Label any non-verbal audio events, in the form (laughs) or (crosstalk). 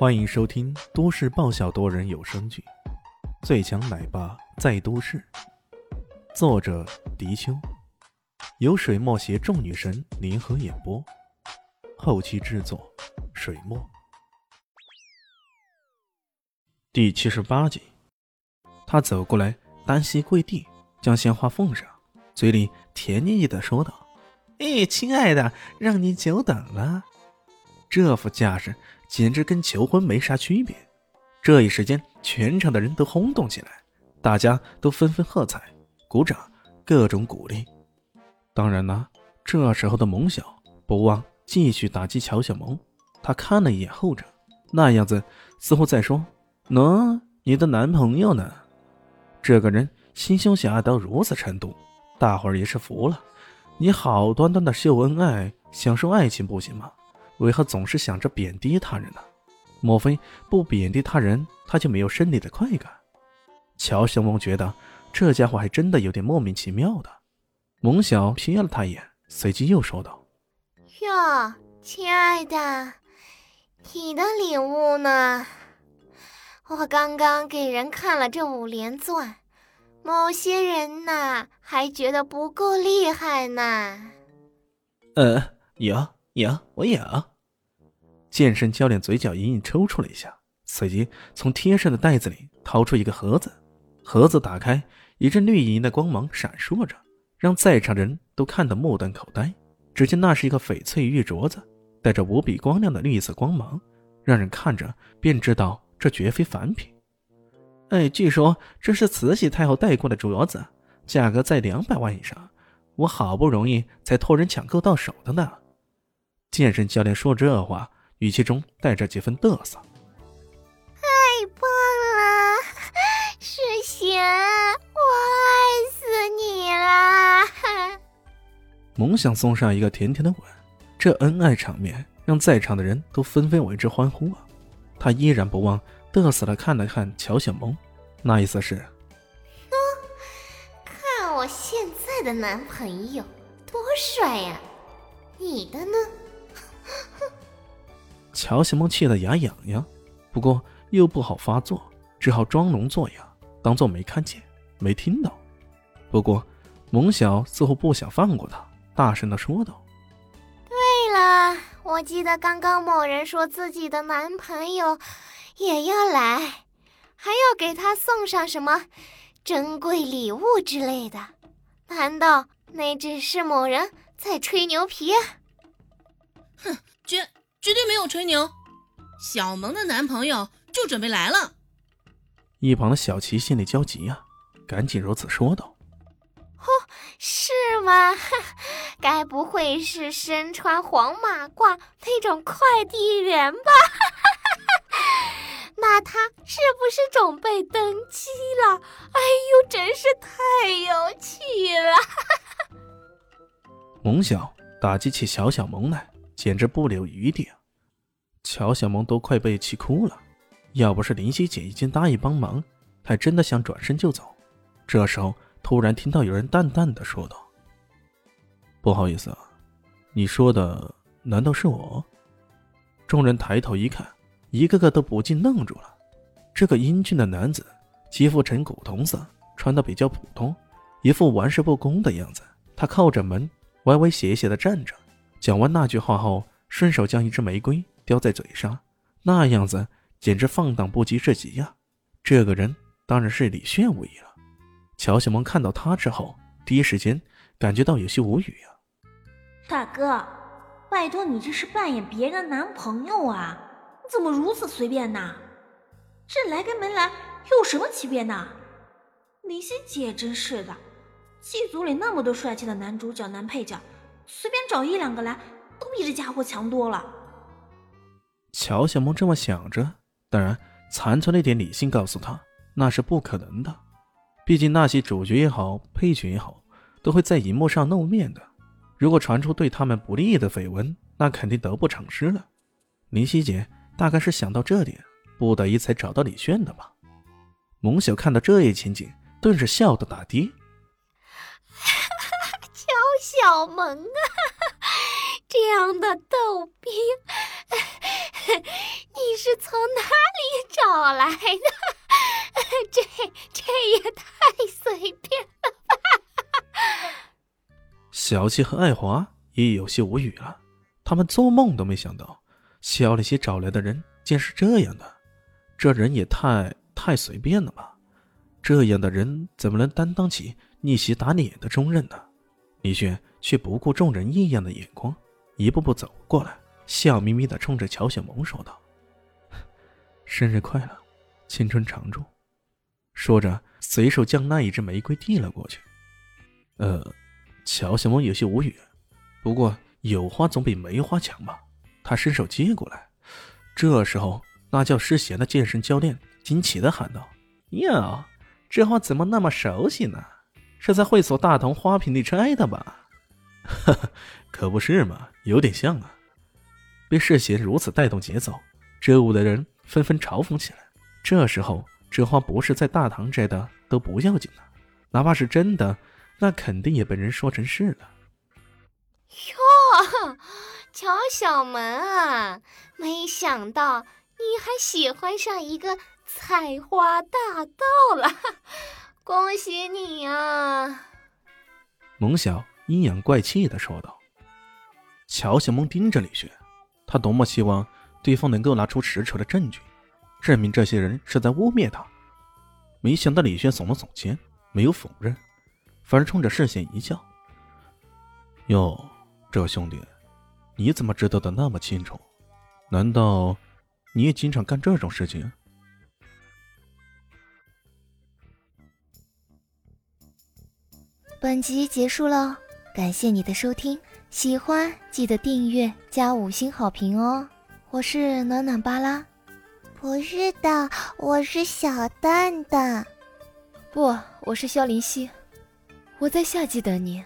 欢迎收听都市爆笑多人有声剧《最强奶爸在都市》，作者：迪秋，由水墨携众女神联合演播，后期制作：水墨。第七十八集，他走过来，单膝跪地，将鲜花奉上，嘴里甜腻腻的说道：“哎，亲爱的，让你久等了。”这副架势。简直跟求婚没啥区别。这一时间，全场的人都轰动起来，大家都纷纷喝彩、鼓掌，各种鼓励。当然了，这时候的蒙小不忘继续打击乔小萌。他看了一眼后者，那样子似乎在说：“喏，你的男朋友呢？”这个人心胸狭隘到如此程度，大伙儿也是服了。你好端端的秀恩爱、享受爱情不行吗？为何总是想着贬低他人呢？莫非不贬低他人，他就没有生理的快感？乔小萌觉得这家伙还真的有点莫名其妙的。蒙小瞥了他一眼，随即又说道：“哟，亲爱的，你的礼物呢？我刚刚给人看了这五连钻，某些人呐还觉得不够厉害呢。”呃，有有，我有。健身教练嘴角隐隐抽搐了一下，随即从贴身的袋子里掏出一个盒子。盒子打开，一阵绿莹莹的光芒闪烁着，让在场人都看得目瞪口呆。只见那是一个翡翠玉镯子，带着无比光亮的绿色光芒，让人看着便知道这绝非凡品。哎，据说这是慈禧太后戴过的镯子，价格在两百万以上，我好不容易才托人抢购到手的呢。健身教练说这话。语气中带着几分嘚瑟。太棒了，世贤，我爱死你了！(laughs) 萌想送上一个甜甜的吻，这恩爱场面让在场的人都纷纷为之欢呼啊！他依然不忘嘚瑟的看了看乔小萌，那意思是：喏，看我现在的男朋友多帅呀！你的呢？乔小萌气得牙痒痒，不过又不好发作，只好装聋作哑，当做没看见、没听到。不过，蒙小似乎不想放过他，大声的说道：“对了，我记得刚刚某人说自己的男朋友也要来，还要给他送上什么珍贵礼物之类的。难道那只是某人在吹牛皮？”哼，绝。绝对没有吹牛，小萌的男朋友就准备来了。一旁的小琪心里焦急呀，赶紧如此说道：“哦，是吗？(laughs) 该不会是身穿黄马褂那种快递员吧？(laughs) 那他是不是准备登机了？哎呦，真是太有趣了！” (laughs) 萌小打击起小小萌来。简直不留余地啊！乔小萌都快被气哭了。要不是林夕姐已经答应帮忙，还真的想转身就走。这时候突然听到有人淡淡的说道：“不好意思啊，你说的难道是我？”众人抬头一看，一个个都不禁愣住了。这个英俊的男子，肌肤呈古铜色，穿的比较普通，一副玩世不恭的样子。他靠着门，歪歪斜斜的站着。讲完那句话后，顺手将一支玫瑰叼在嘴上，那样子简直放荡不羁至极呀！这个人当然是李炫无疑了。乔小萌看到他之后，第一时间感觉到有些无语呀。大哥，拜托你这是扮演别人的男朋友啊？你怎么如此随便呢？这来跟没来有什么区别呢？林夕姐真是的，剧组里那么多帅气的男主角、男配角。随便找一两个来，都比这家伙强多了。乔小萌这么想着，当然残存了一点理性告诉他，那是不可能的。毕竟那些主角也好，配角也好，都会在荧幕上露面的。如果传出对他们不利的绯闻，那肯定得不偿失了。林夕姐大概是想到这点，不得已才找到李炫的吧。蒙小看到这一情景，顿时笑得打的。小萌啊，(laughs) 这样的逗逼，你是从哪里找来的，(laughs) 这这也太随便了吧！小七和爱华也有些无语了，他们做梦都没想到，肖丽西找来的人竟是这样的，这人也太太随便了吧？这样的人怎么能担当起逆袭打脸的重任呢？李轩却不顾众人异样的眼光，一步步走过来，笑眯眯的冲着乔小萌说道：“生日快乐，青春常驻。”说着，随手将那一支玫瑰递了过去。呃，乔小萌有些无语，不过有花总比没花强吧？他伸手接过来。这时候，那叫诗贤的健身教练惊奇的喊道：“哟，这花怎么那么熟悉呢？”是在会所大堂花瓶里摘的吧？哈哈，可不是嘛，有点像啊。被世贤如此带动节奏，这屋的人纷纷嘲讽起来。这时候，这花不是在大堂摘的都不要紧了，哪怕是真的，那肯定也被人说成是了。哟，乔小门啊，没想到你还喜欢上一个采花大盗了。恭喜你呀！蒙晓阴阳怪气的说道。乔小萌盯着李轩，他多么希望对方能够拿出实锤的证据，证明这些人是在污蔑他。没想到李轩耸了耸肩，没有否认，反而冲着视线一笑：“哟，这兄弟，你怎么知道的那么清楚？难道你也经常干这种事情？”本集结束了，感谢你的收听，喜欢记得订阅加五星好评哦！我是暖暖巴拉，不是的，我是小蛋蛋，不，我是萧林希，我在夏季等你。